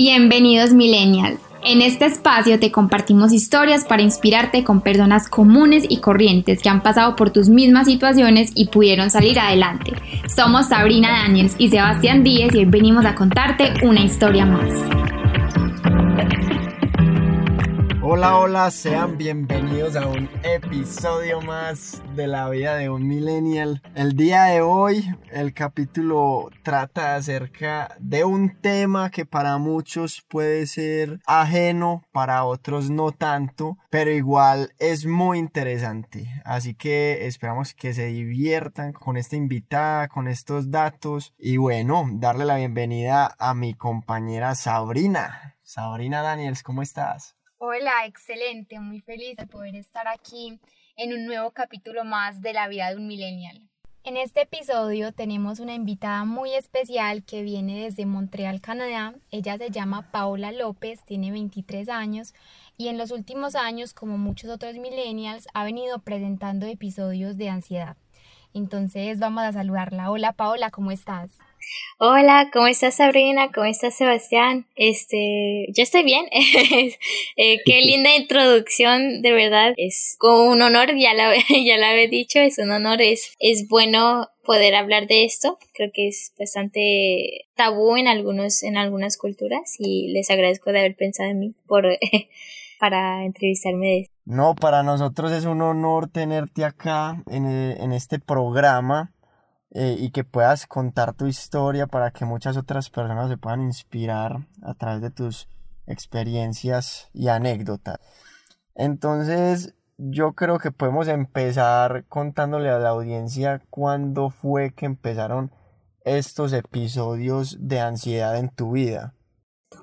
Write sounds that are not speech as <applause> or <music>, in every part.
Bienvenidos Millennial. En este espacio te compartimos historias para inspirarte con personas comunes y corrientes que han pasado por tus mismas situaciones y pudieron salir adelante. Somos Sabrina Daniels y Sebastián Díez y hoy venimos a contarte una historia más. Hola, hola, sean bienvenidos a un episodio más de la vida de un millennial. El día de hoy el capítulo trata acerca de un tema que para muchos puede ser ajeno, para otros no tanto, pero igual es muy interesante. Así que esperamos que se diviertan con esta invitada, con estos datos y bueno, darle la bienvenida a mi compañera Sabrina. Sabrina Daniels, ¿cómo estás? Hola, excelente, muy feliz de poder estar aquí en un nuevo capítulo más de la vida de un millennial. En este episodio tenemos una invitada muy especial que viene desde Montreal, Canadá. Ella se llama Paola López, tiene 23 años y en los últimos años, como muchos otros millennials, ha venido presentando episodios de ansiedad. Entonces vamos a saludarla. Hola Paola, ¿cómo estás? Hola, ¿cómo estás Sabrina? ¿Cómo estás Sebastián? Este, yo estoy bien. <laughs> eh, qué <laughs> linda introducción, de verdad. Es como un honor, ya la, <laughs> ya la había dicho, es un honor, es, es bueno poder hablar de esto. Creo que es bastante tabú en algunos, en algunas culturas y les agradezco de haber pensado en mí por para entrevistarme de esto. No, para nosotros es un honor tenerte acá en, en este programa eh, y que puedas contar tu historia para que muchas otras personas se puedan inspirar a través de tus experiencias y anécdotas. Entonces, yo creo que podemos empezar contándole a la audiencia cuándo fue que empezaron estos episodios de ansiedad en tu vida.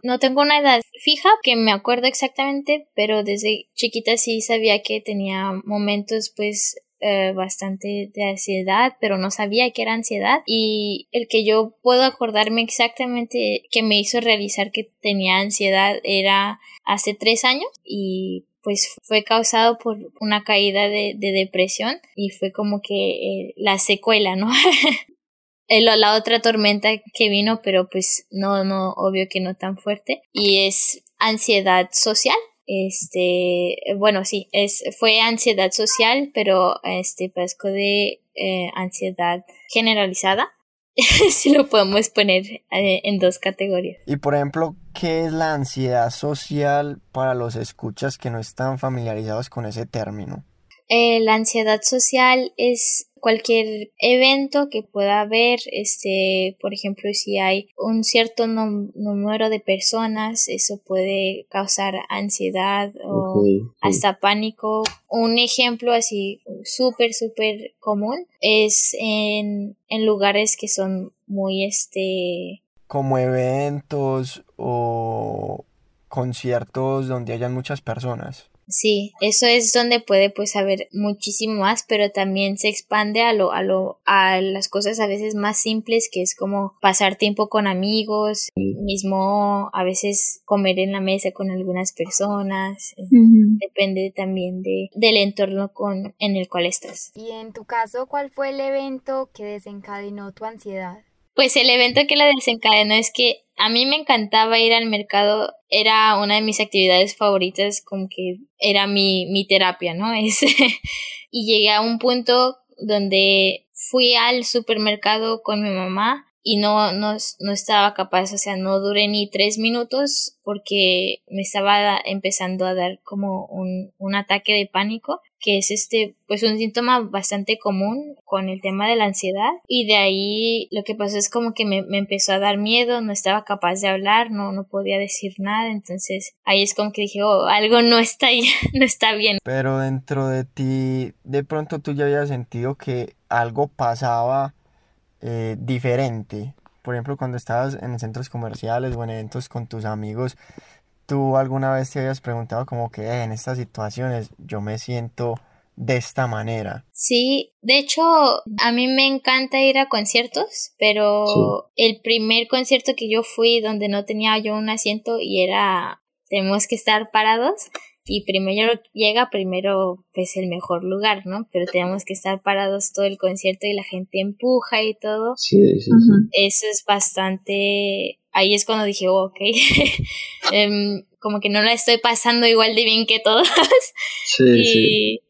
No tengo una edad fija que me acuerdo exactamente, pero desde chiquita sí sabía que tenía momentos pues eh, bastante de ansiedad, pero no sabía que era ansiedad. Y el que yo puedo acordarme exactamente que me hizo realizar que tenía ansiedad era hace tres años y pues fue causado por una caída de, depresión y fue como que eh, la secuela, ¿no? <laughs> la otra tormenta que vino, pero pues no, no, obvio que no tan fuerte. Y es ansiedad social este, bueno, sí, es, fue ansiedad social, pero este, padezco de eh, ansiedad generalizada. <laughs> si lo podemos poner eh, en dos categorías. Y por ejemplo, ¿qué es la ansiedad social para los escuchas que no están familiarizados con ese término? Eh, la ansiedad social es cualquier evento que pueda haber, este, por ejemplo, si hay un cierto número de personas, eso puede causar ansiedad o hasta pánico. Un ejemplo así súper, súper común es en, en lugares que son muy, este... Como eventos o conciertos donde hayan muchas personas. Sí, eso es donde puede pues haber muchísimo más, pero también se expande a lo, a lo, a las cosas a veces más simples que es como pasar tiempo con amigos, mismo a veces comer en la mesa con algunas personas, eh, depende también de, del entorno con, en el cual estás. Y en tu caso, ¿cuál fue el evento que desencadenó tu ansiedad? Pues el evento que la desencadenó es que a mí me encantaba ir al mercado, era una de mis actividades favoritas, como que era mi, mi terapia, ¿no? <laughs> y llegué a un punto donde fui al supermercado con mi mamá y no, no, no estaba capaz, o sea, no duré ni tres minutos porque me estaba empezando a dar como un, un ataque de pánico que es este, pues un síntoma bastante común con el tema de la ansiedad y de ahí lo que pasó es como que me, empezó a dar miedo, no estaba capaz de hablar, no, no podía decir nada, entonces ahí es como que dije, oh, algo no está, <laughs> no está bien. Pero dentro de ti, de pronto tú ya habías sentido que algo pasaba eh, diferente. Por ejemplo, cuando estabas en centros comerciales o en eventos con tus amigos, ¿Tú alguna vez te habías preguntado como que eh, en estas situaciones yo me siento de esta manera? Sí, de hecho a mí me encanta ir a conciertos, pero el primer concierto que yo fui donde no tenía yo un asiento y era tenemos que estar parados y primero llega primero pues el mejor lugar, ¿no? Pero tenemos que estar parados todo el concierto y la gente empuja y todo. Sí, sí, sí. Eso es bastante ahí es cuando dije, oh, ok, <laughs> em, como que no la estoy pasando igual de bien que todos. Sí, y, sí.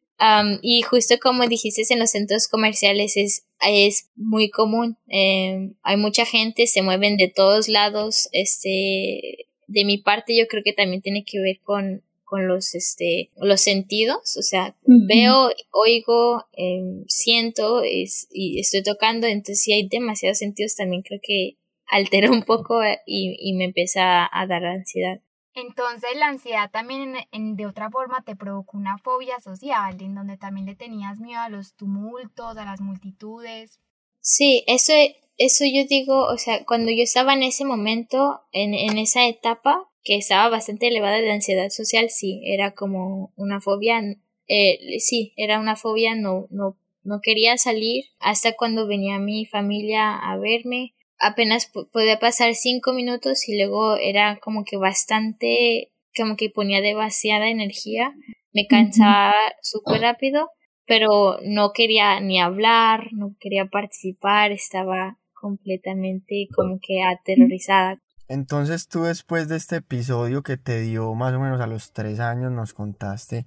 y justo como dijiste en los centros comerciales es, es muy común. Em, hay mucha gente, se mueven de todos lados. Este, de mi parte yo creo que también tiene que ver con, con los, este, los sentidos. O sea, veo, oigo, em, siento es, y estoy tocando. Entonces si hay demasiados sentidos también creo que altera un poco y, y me empieza a dar ansiedad. Entonces la ansiedad también en, de otra forma te provocó una fobia social, en donde también le tenías miedo a los tumultos, a las multitudes. Sí, eso, eso yo digo, o sea, cuando yo estaba en ese momento, en, en esa etapa, que estaba bastante elevada de ansiedad social, sí, era como una fobia, eh, sí, era una fobia, no, no, no quería salir hasta cuando venía mi familia a verme. Apenas podía pasar cinco minutos y luego era como que bastante, como que ponía demasiada energía, me cansaba súper rápido, pero no quería ni hablar, no quería participar, estaba completamente como que aterrorizada. Entonces tú después de este episodio que te dio más o menos a los tres años nos contaste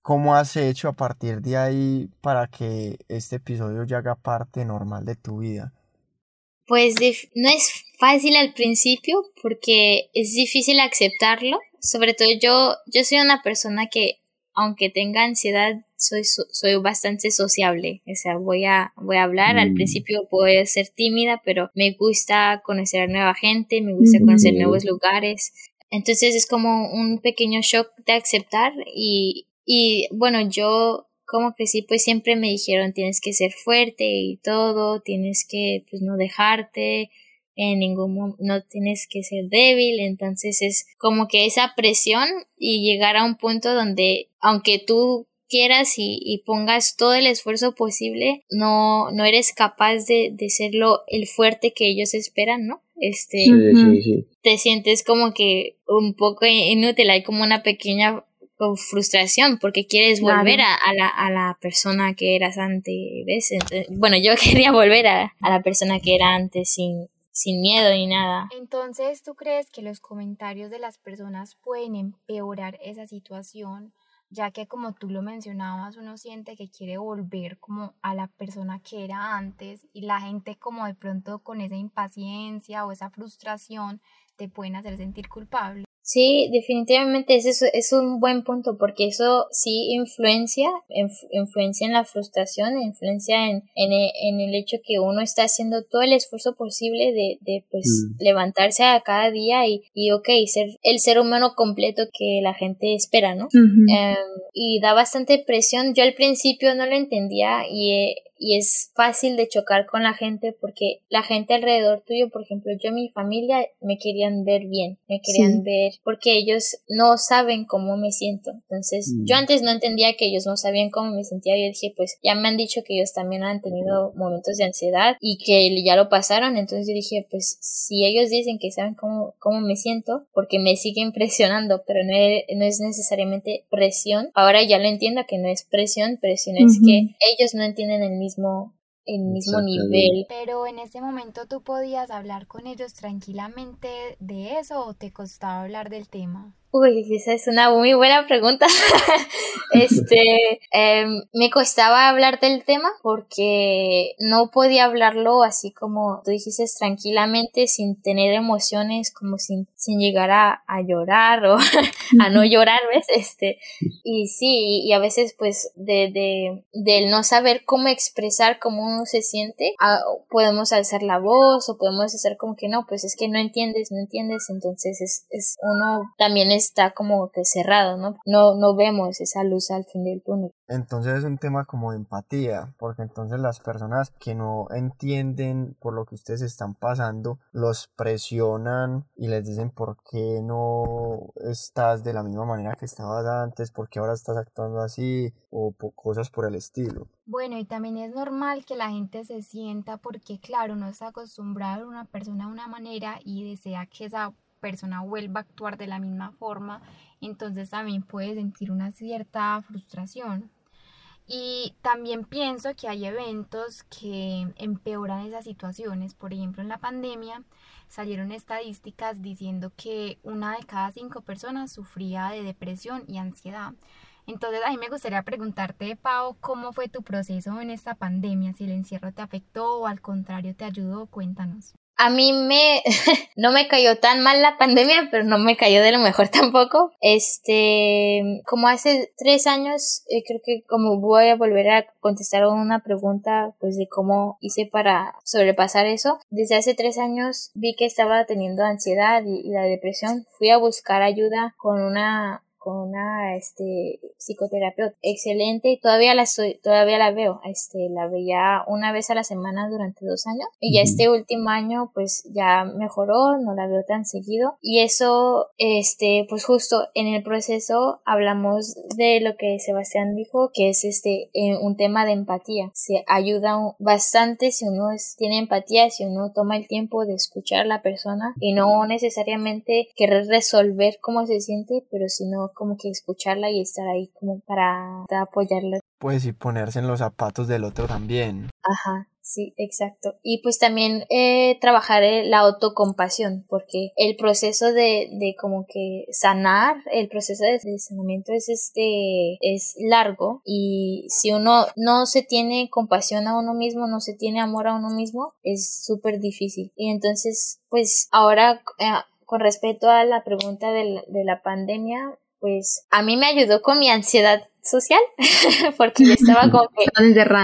cómo has hecho a partir de ahí para que este episodio ya haga parte normal de tu vida. Pues no es fácil al principio porque es difícil aceptarlo. Sobre todo yo, yo soy una persona que aunque tenga ansiedad, soy, soy bastante sociable. O sea, voy a, voy a hablar. Al mm. principio puedo ser tímida, pero me gusta conocer nueva gente, me gusta conocer mm. nuevos lugares. Entonces es como un pequeño shock de aceptar y, y bueno, yo como sí, pues siempre me dijeron tienes que ser fuerte y todo, tienes que pues no dejarte, en ningún momento no tienes que ser débil, entonces es como que esa presión y llegar a un punto donde aunque tú quieras y, pongas todo el esfuerzo posible, no, no eres capaz de, de ser el fuerte que ellos esperan, ¿no? Este, te sientes como que un poco inútil, hay como una pequeña frustración porque quieres volver a, la, a, la, persona que eras antes, bueno, yo <laughs> quería volver a, a, la persona que era antes sin, sin miedo ni nada. Entonces, ¿tú crees que los comentarios de las personas pueden empeorar esa situación? Ya que como tú lo mencionabas, uno siente que quiere volver como a la persona que era antes y la gente como de pronto con esa impaciencia o esa frustración te pueden hacer sentir culpable. Sí, definitivamente ese es, es, un buen punto porque eso sí influencia, influencia en la frustración, influencia en, en, en, el hecho que uno está haciendo todo el esfuerzo posible de, de pues mm. levantarse a cada día y, y ok, ser el ser humano completo que la gente espera, ¿no? Em, y da bastante presión. Yo al principio no lo entendía y y es fácil de chocar con la gente porque la gente alrededor tuyo, por ejemplo, yo mi familia me querían ver bien, me querían ver porque ellos no saben cómo me siento. Entonces, yo mm. antes no entendía que ellos no sabían cómo me sentía. Y dije, pues ya me han dicho que ellos también han tenido momentos de ansiedad y que ya lo pasaron, entonces yo dije, pues si ellos dicen que saben cómo, cómo me siento, porque me siguen <laughs> presionando, pero no es, no es necesariamente presión, ahora ya lo entiendo que no es presión, presión es que ellos no entienden el mismo mismo el mismo nivel. Pero en ese momento tú podías hablar con ellos tranquilamente de eso o te costaba hablar del tema. Uy, esa es una muy buena pregunta. <laughs> este, em, me costaba hablar del tema porque no podía hablarlo así como tú dijiste tranquilamente, sin tener emociones, como sin, sin llegar a, a llorar o <laughs> a no llorar, ¿ves? Este, y sí, y a veces pues de, de, del no saber cómo expresar cómo uno se siente, podemos alzar la voz o podemos hacer como que no, pues es que no entiendes, no entiendes, entonces es, es uno también es está como que cerrado, ¿no? No, no vemos esa luz al fin del túnel. Entonces es un tema como de empatía, porque entonces las personas que no entienden por lo que ustedes están pasando, los presionan y les dicen por qué no estás de la misma manera que estabas antes, por qué ahora estás actuando así o cosas por el estilo. Bueno, y también es normal que la gente se sienta porque, claro, no está acostumbrado a una persona de una manera y desea que esa persona vuelva a actuar de la misma forma, entonces también puede sentir una cierta frustración. Y también pienso que hay eventos que empeoran esas situaciones. Por ejemplo, en la pandemia salieron estadísticas diciendo que una de cada cinco personas sufría de depresión y ansiedad. Entonces, a mí me gustaría preguntarte, Pau, ¿cómo fue tu proceso en esta pandemia? Si el encierro te afectó o al contrario te ayudó, cuéntanos. A mí me, <laughs> no me cayó tan mal la pandemia, pero no me cayó de lo mejor <laughs> tampoco. Este, como hace tres años, eh, creo que como voy a volver a contestar una pregunta, pues de cómo hice para sobrepasar eso. Desde hace tres años vi que estaba teniendo ansiedad y la depresión. Fui a buscar ayuda con una con una este psicoterapeuta excelente y todavía la estoy, todavía la veo este la veía una vez a la semana durante dos años y ya este último año pues ya mejoró no la veo tan seguido y eso este pues justo en el proceso hablamos de lo que Sebastián dijo que es este eh, un tema de empatía. Se ayuda bastante si uno tiene empatía si uno toma el tiempo de escuchar a la persona y no necesariamente querer resolver cómo se siente pero sino como que escucharla y estar ahí como para apoyarla. Pues y ponerse en los zapatos del otro también. Ajá, sí, exacto. Y pues también eh, trabajar la autocompasión, porque el proceso de, de como que sanar, el proceso de, sanamiento es este, es largo y si uno no se tiene compasión a uno mismo, no se tiene amor a uno mismo, es súper difícil. Y entonces, pues ahora... Eh, con respecto a la pregunta de de la pandemia, pues a mí me ayudó con mi ansiedad social, <laughs> porque yo estaba <laughs> como que...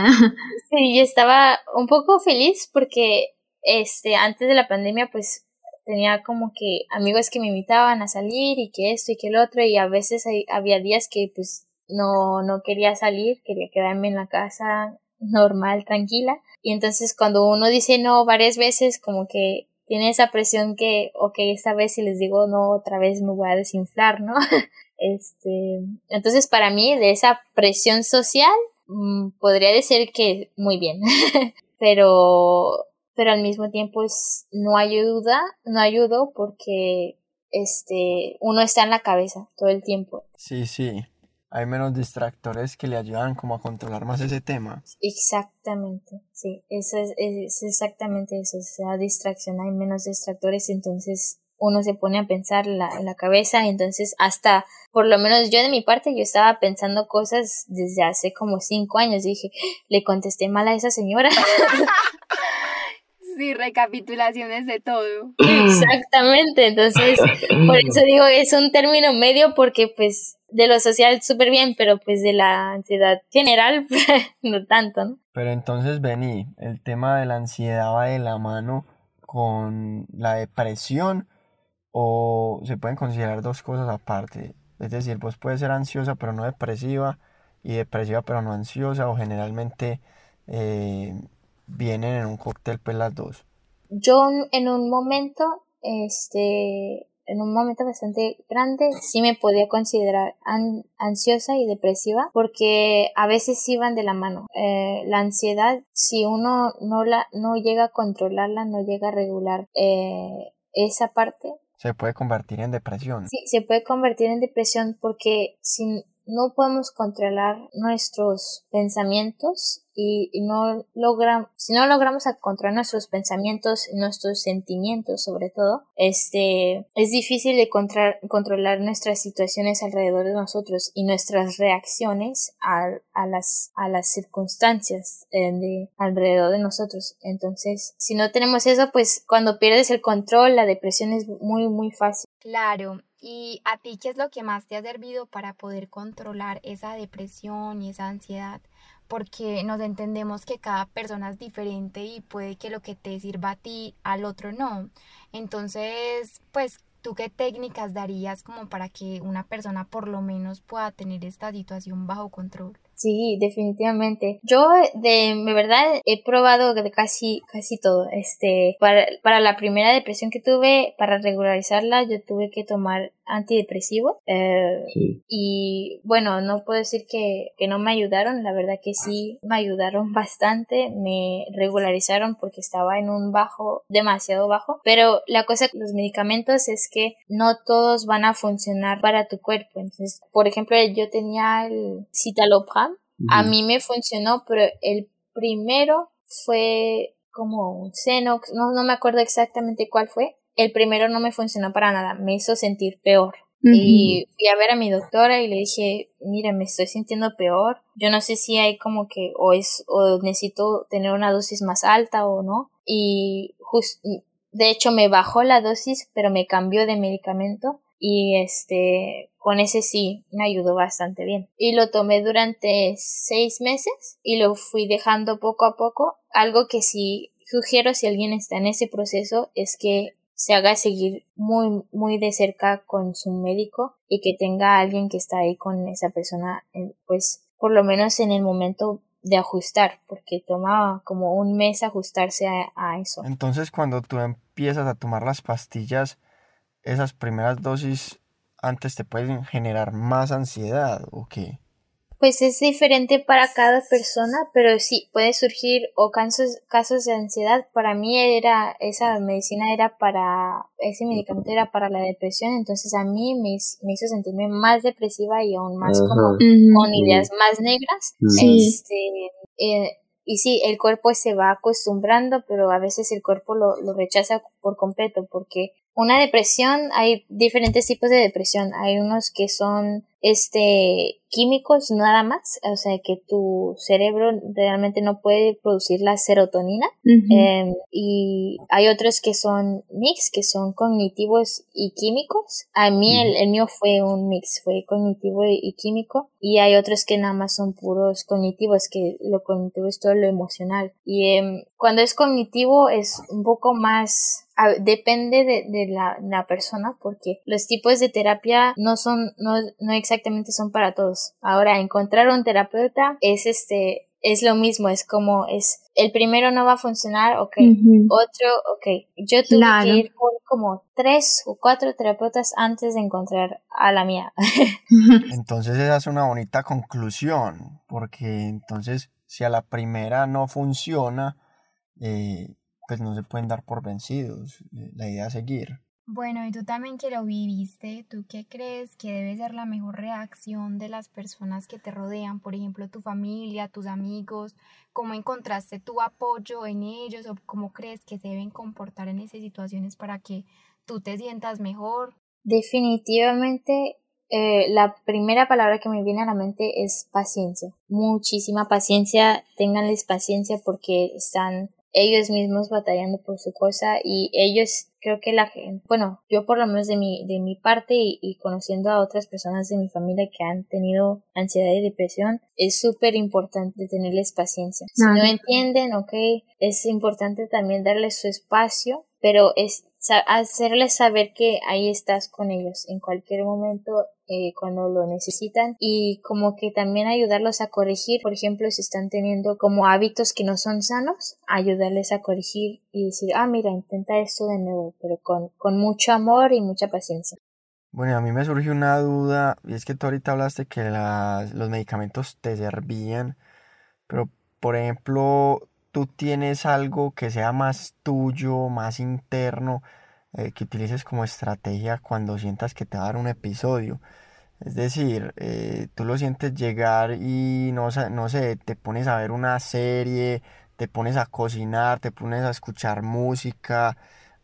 <laughs> sí, yo estaba un poco feliz porque este, antes de la pandemia pues tenía como que amigos que me invitaban a salir y que esto y que el otro y a veces había días que pues no, no quería salir, quería quedarme en la casa normal, tranquila. Y entonces cuando uno dice no varias veces como que tiene esa presión que, ok, esta vez si les digo no, otra vez me voy a desinflar, ¿no? <laughs> Este, entonces para mí de esa presión social mm, podría decir que muy bien, <laughs> pero pero al mismo tiempo es no ayuda, no ayudo porque este uno está en la cabeza todo el tiempo. Sí, sí. Hay menos distractores que le ayudan como a controlar más ese tema. Exactamente, sí, eso es, es exactamente eso, o sea, distracción, hay menos distractores, entonces uno se pone a pensar la, en la cabeza, entonces hasta, por lo menos yo de mi parte, yo estaba pensando cosas desde hace como cinco años, dije, le contesté mal a esa señora. Sí, recapitulaciones de todo. Exactamente, entonces, por eso digo, es un término medio porque pues de lo social súper bien, pero pues de la ansiedad general <laughs> no tanto, ¿no? Pero entonces, vení, el tema de la ansiedad va de la mano con la depresión o se pueden considerar dos cosas aparte. Es decir, pues puede ser ansiosa pero no depresiva y depresiva pero no ansiosa o generalmente eh, vienen en un cóctel pues las dos. Yo en un momento, este, en un momento bastante grande, sí me podía considerar ansiosa y depresiva porque a veces iban de la mano. Eh, la ansiedad, si uno no la, no llega a controlarla, no llega a regular eh, esa parte, se puede convertir en depresión. Sí, se puede convertir en depresión porque si no podemos controlar nuestros pensamientos, y, no logramos, si no logramos controlar nuestros pensamientos, nuestros sentimientos sobre todo, este, es difícil de controlar nuestras situaciones alrededor de nosotros y nuestras reacciones a, a las, a las circunstancias eh, de alrededor de nosotros. Entonces, si no tenemos eso, pues cuando pierdes el control, la depresión es muy, muy fácil. Claro, ¿Y a ti qué es lo que más te ha servido para poder controlar esa depresión y esa ansiedad? porque nos entendemos que cada persona es diferente y puede que lo que te sirva a ti al otro no. Entonces, pues, ¿tú qué técnicas darías como para que una persona por lo menos pueda tener esta situación bajo control? Sí, definitivamente. Yo de, de verdad he probado de casi casi todo. Este, para, para la primera depresión que tuve, para regularizarla, yo tuve que tomar antidepresivo. Eh, y bueno, no puedo decir que, que no me ayudaron, la verdad que sí me ayudaron <laughs> bastante, me regularizaron porque estaba en un bajo, demasiado bajo. Pero la cosa con los medicamentos es que no todos van a funcionar para tu cuerpo. Entonces, por ejemplo, yo tenía el citalopram A mí me funcionó, pero el primero fue como un seno, no, no me acuerdo exactamente cuál fue. El primero no me funcionó para nada, me hizo sentir peor. Y fui a ver a mi doctora y le dije, mira, me estoy sintiendo peor. Yo no sé si hay como que o es o necesito tener una dosis más alta o no. Y de hecho me bajó la dosis, pero me cambió de medicamento y este con ese sí me ayudó bastante bien y lo tomé durante seis meses y lo fui dejando poco a poco algo que sí sugiero si alguien está en ese proceso es que se haga seguir muy muy de cerca con su médico y que tenga alguien que está ahí con esa persona pues por lo menos en el momento de ajustar porque tomaba como un mes ajustarse a, a eso entonces cuando tú empiezas a tomar las pastillas esas primeras dosis antes te pueden generar más ansiedad o qué? Pues es diferente para cada persona, pero sí, puede surgir o casos, casos de ansiedad. Para mí era, esa medicina era para, ese medicamento era para la depresión, entonces a mí me, me hizo sentirme más depresiva y aún más como con ideas más negras. Este, eh, y sí, el cuerpo se va acostumbrando, pero a veces el cuerpo lo, lo rechaza por completo porque una depresión, hay diferentes tipos de depresión. Hay unos que son este químicos nada más, o sea que tu cerebro realmente no puede producir la serotonina. Em, y hay otros que son mix, que son cognitivos y químicos. A mí el, el, mío fue un mix, fue cognitivo y, químico. Y hay otros que nada más son puros cognitivos, que lo cognitivo es todo lo emocional. Y em, cuando es cognitivo es un poco más depende de, de la, la, persona porque los tipos de terapia no son no, no exactamente son para todos. Ahora encontrar un terapeuta es este es lo mismo es como es el primero no va a funcionar ok. Otro ok. Yo tuve que ir por como tres o cuatro terapeutas antes de encontrar a la mía. <laughs> Entonces esa es una bonita conclusión porque entonces si a la primera no funciona eh, pues no se pueden dar por vencidos. La idea es seguir. Bueno, y tú también que lo viviste, ¿tú qué crees que debe ser la mejor reacción de las personas que te rodean? Por ejemplo, tu familia, tus amigos, ¿cómo encontraste tu apoyo en ellos o cómo crees que se deben comportar en esas situaciones para que tú te sientas mejor? Definitivamente eh, la primera palabra que me viene a la mente es paciencia. Muchísima paciencia, ténganles paciencia porque están ellos mismos batallando por su cosa y ellos creo que la gente, bueno, yo por lo menos de mi, de mi parte y, conociendo a otras personas de mi familia que han tenido ansiedad y depresión, es súper importante tenerles paciencia. Si no entienden, ok, es importante también darles su espacio, pero es hacerles saber que ahí estás con ellos en cualquier momento eh, cuando lo necesitan y como que también ayudarlos a corregir, por ejemplo, si están teniendo como hábitos que no son sanos, ayudarles a corregir y decir, ah, mira, intenta esto de nuevo, pero con, con mucho amor y mucha paciencia. Bueno, a mí me surgió una duda, y es que tú ahorita hablaste que los medicamentos te servían, pero por ejemplo, tú tienes algo que sea más tuyo, más interno, eh, que utilices como estrategia cuando sientas que te va a dar un episodio. Es decir, eh, tú lo sientes llegar y no, no sé, te pones a ver una serie, te pones a cocinar, te pones a escuchar música,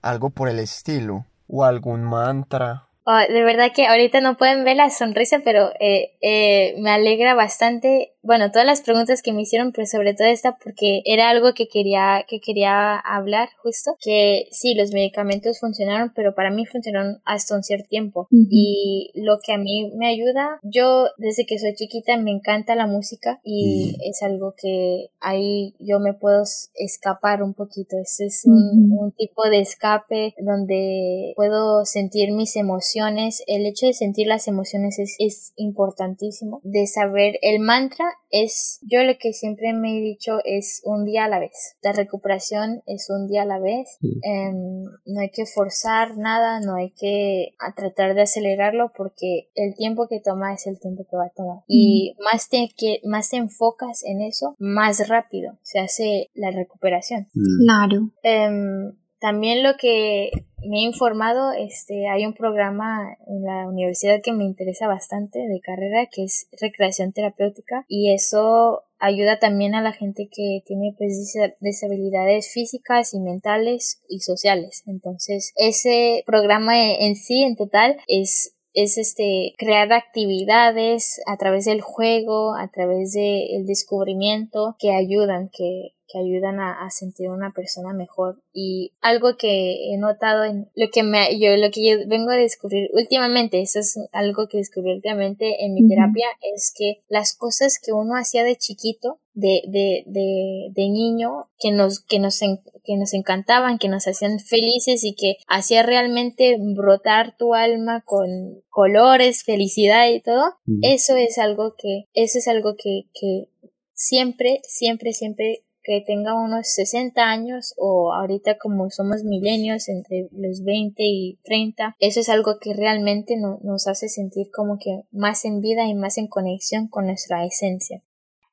algo por el estilo, o algún mantra. Oh, de verdad que ahorita no pueden ver la sonrisa, pero eh, me alegra bastante bueno, todas las preguntas que me hicieron, pero sobre todo esta porque era algo que quería, que quería hablar justo, que sí, los medicamentos funcionaron, pero para mí funcionaron hasta un cierto tiempo. Y lo que a mí me ayuda, yo desde que soy chiquita me encanta la música y es algo que ahí yo me puedo escapar un poquito. Este es un, un tipo de escape donde puedo sentir mis emociones. El hecho de sentir las emociones es, es importantísimo. De saber el mantra es, yo lo que siempre me he dicho es un día a la vez. La recuperación es un día a la vez. Em, no hay que forzar nada, no hay que tratar de acelerarlo porque el tiempo que toma es el tiempo que va a tomar. Y más te, que, más te enfocas en eso, más rápido se hace la recuperación. Claro. Em, también lo que me he informado, este, hay un programa en la universidad que me interesa bastante de carrera que es recreación terapéutica y eso ayuda también a la gente que tiene pues deshabilidades físicas y mentales y sociales. Entonces, ese programa en sí en total es es este crear actividades a través del juego, a través del descubrimiento que ayudan, que, que ayudan a, a, sentir una persona mejor. Y algo que he notado en lo que me yo lo que yo vengo a descubrir últimamente eso es algo que descubrí últimamente en mi terapia es que las cosas que uno hacía de chiquito de, de, de, de niño que nos que nos que nos encantaban que nos hacían felices y que hacía realmente brotar tu alma con colores felicidad y todo eso es algo que eso es algo que que siempre siempre siempre que tenga unos 60 años o ahorita como somos milenios entre los 20 y 30, eso es algo que realmente nos hace sentir como que más en vida y más en conexión con nuestra esencia.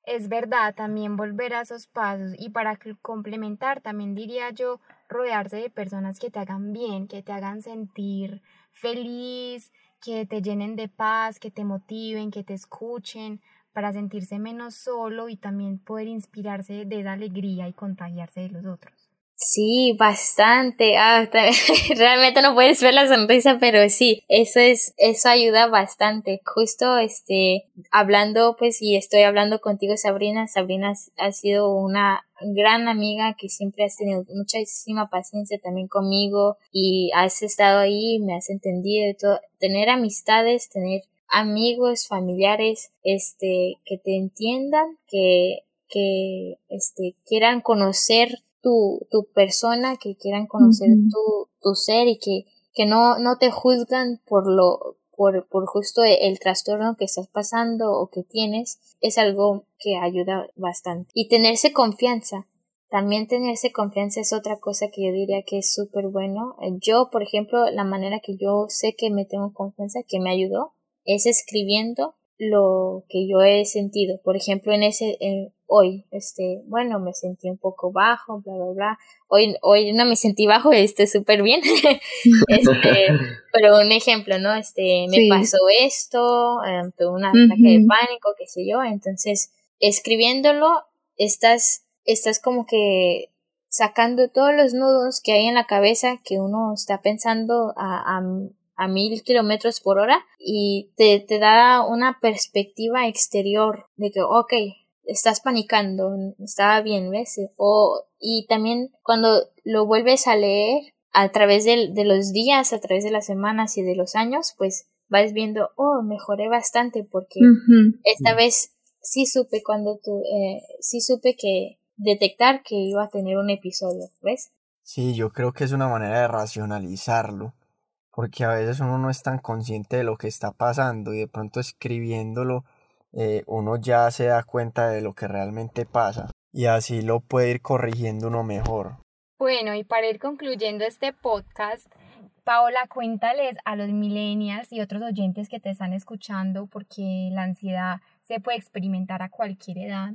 Es verdad, también volver a esos pasos y para complementar también diría yo rodearse de personas que te hagan bien, que te hagan sentir feliz, que te llenen de paz, que te motiven, que te escuchen, para sentirse menos solo y también poder inspirarse de esa alegría y contagiarse de los otros. Sí, bastante. Ah, <laughs> realmente no puedes ver la sonrisa, pero sí, eso es, eso ayuda bastante. Justo, este, hablando, pues, y estoy hablando contigo, Sabrina. Sabrina ha sido una gran amiga que siempre has tenido muchísima paciencia también conmigo y has estado ahí, me has entendido y todo. Tener amistades, tener amigos, familiares, este, que te entiendan, que, que, este, quieran conocer tu, tu persona, que quieran conocer tu, tu ser y que, que no, no te juzgan por lo, por, por justo el, trastorno que estás pasando o que tienes, es algo que ayuda bastante. Y tenerse confianza. También tenerse confianza es otra cosa que yo diría que es súper bueno. Yo, por ejemplo, la manera que yo sé que me tengo confianza, que me ayudó, es escribiendo lo que yo he sentido. Por ejemplo, en ese, hoy, este, bueno, me sentí un poco bajo, bla, bla, bla. Hoy, hoy no me sentí bajo, este, súper bien. <laughs> este, <laughs> pero un ejemplo, ¿no? Este, me pasó esto, eh, tuve un ataque de pánico, qué sé yo. Entonces, escribiéndolo, estás, estás como que sacando todos los nudos que hay en la cabeza que uno está pensando a, a a mil kilómetros por hora y te, te da una perspectiva exterior de que, ok, estás panicando, estaba bien, ¿ves? O, y también cuando lo vuelves a leer a través de, de los días, a través de las semanas y de los años, pues vas viendo, oh, mejoré bastante porque esta vez sí supe cuando tú, eh, sí supe que detectar que iba a tener un episodio, ¿ves? Sí, yo creo que es una manera de racionalizarlo porque a veces uno no es tan consciente de lo que está pasando y de pronto escribiéndolo eh, uno ya se da cuenta de lo que realmente pasa y así lo puede ir corrigiendo uno mejor. Bueno, y para ir concluyendo este podcast, Paola, cuéntales a los millennials y otros oyentes que te están escuchando, porque la ansiedad se puede experimentar a cualquier edad.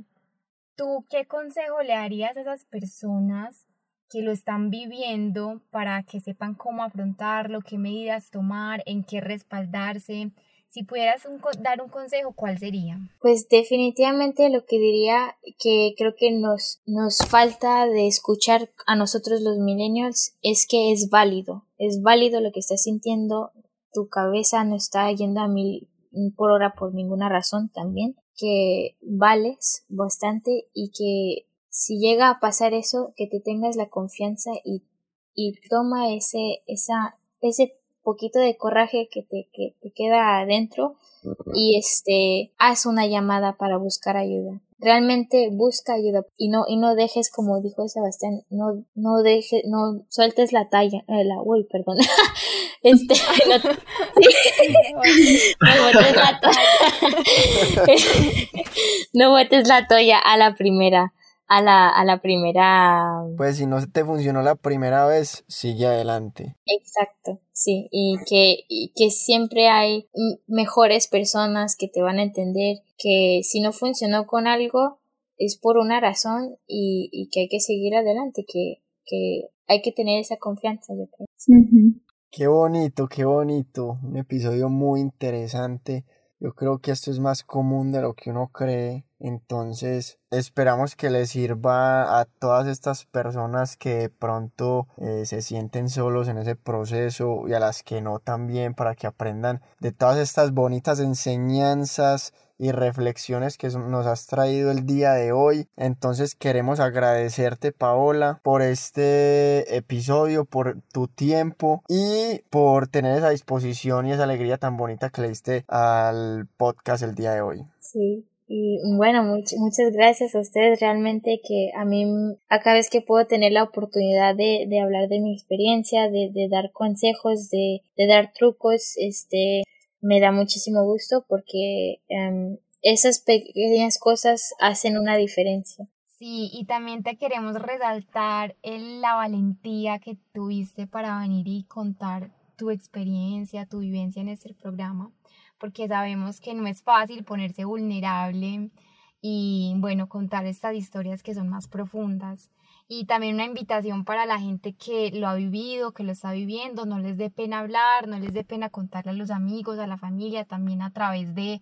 ¿Tú qué consejo le darías a esas personas que lo están viviendo para que sepan cómo afrontarlo, qué medidas tomar, en qué respaldarse. Si pudieras dar un consejo, ¿cuál sería? Pues definitivamente lo que diría que creo que nos, nos falta de escuchar a nosotros los millennials es que es válido, es válido lo que estás sintiendo, tu cabeza no está yendo a mil por hora por ninguna razón también, que vales bastante y que si llega a pasar eso, que te tengas la confianza y, y toma ese, esa, ese poquito de coraje que te, que te queda adentro y este, haz una llamada para buscar ayuda. Realmente busca ayuda y no, y no dejes, como dijo Sebastián, no, no dejes, no sueltes la talla, eh, la, uy, perdón, <laughs> este, <laughs> no, <laughs> no botes la toalla, no botes la toalla a la primera a la, a la primera. Pues si no te funcionó la primera vez, sigue adelante. Exacto, sí, y que, y que siempre hay mejores personas que te van a entender que si no funcionó con algo es por una razón y, y que hay que seguir adelante, que que hay que tener esa confianza, yo creo. Qué bonito, qué bonito. Un episodio muy interesante. Yo creo que esto es más común de lo que uno cree. Entonces, esperamos que les sirva a todas estas personas que de pronto eh, se sienten solos en ese proceso y a las que no también para que aprendan de todas estas bonitas enseñanzas y reflexiones que nos has traído el día de hoy. Entonces queremos agradecerte Paola por este episodio, por tu tiempo y por tener esa disposición y esa alegría tan bonita que le diste al podcast el día de hoy. Sí, y bueno, muchas gracias a ustedes. Realmente que a mí, cada vez que puedo tener la oportunidad de, de hablar de mi experiencia, de, de dar consejos, de, de, dar trucos, este, me da muchísimo gusto porque em, esas pequeñas cosas hacen una diferencia. Sí, y también te queremos resaltar el, la valentía que tuviste para venir y contar tu experiencia, tu vivencia en este programa, porque sabemos que no es fácil ponerse vulnerable y bueno, contar estas historias que son más profundas y también una invitación para la gente que lo ha vivido, que lo está viviendo, no les dé pena hablar, no les dé pena contarle a los amigos, a la familia, también a través de,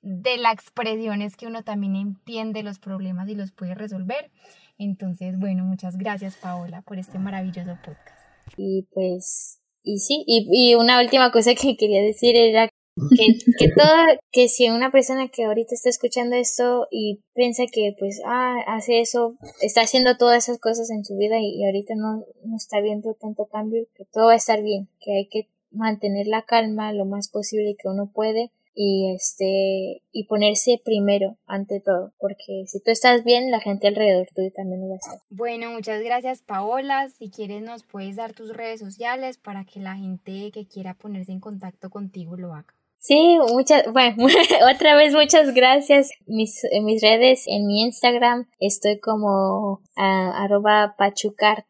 de las expresiones que uno también entiende los problemas y los puede resolver. Entonces, bueno, muchas gracias Paola por este maravilloso podcast. Y pues, y sí, y una última cosa que quería decir era que, que todo, que si una persona que ahorita está escuchando esto y piensa que pues, ah, hace eso, está haciendo todas esas cosas en su vida y, ahorita no, no está viendo tanto cambio, que todo va a estar bien, que hay que mantener la calma lo más posible que uno puede y este y ponerse primero ante todo porque si tú estás bien la gente alrededor tuyo también lo va a estar bueno muchas gracias Paola. Si quieres nos puedes dar tus redes sociales para que la gente que quiera ponerse en contacto contigo lo haga Sí, muchas, bueno, <laughs> otra vez muchas gracias. Mis, en mis redes, en mi Instagram, estoy como uh, arroba pachucart,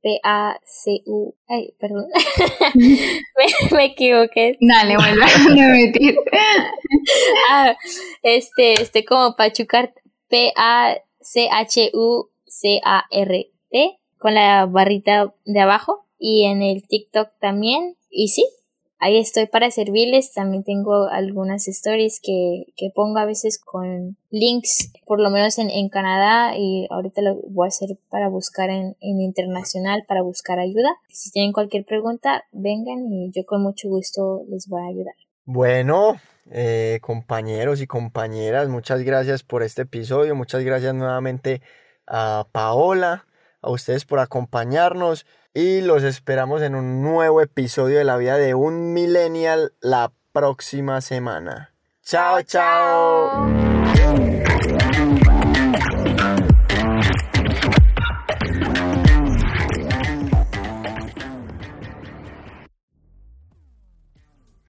P-A-C-U, ay, perdón, <laughs> <laughs> me, equivoqué. Dale, vuelve a repetir. ah, este, este como pachucart, P-A-C-H-U-C-A-R-T, con la barrita de abajo, y en el TikTok también, y sí, ahí estoy para servirles. También tengo algunas stories que, que pongo a veces con links, por lo menos en, en, Canadá, y ahorita lo voy a hacer para buscar en, en internacional, para buscar ayuda. Si tienen cualquier pregunta, vengan y yo con mucho gusto les voy a ayudar. Bueno, eh, compañeros y compañeras, muchas gracias por este episodio, muchas gracias nuevamente a Paola, a ustedes por acompañarnos y los esperamos en un nuevo episodio de la vida de un millennial la próxima semana. chao. chao.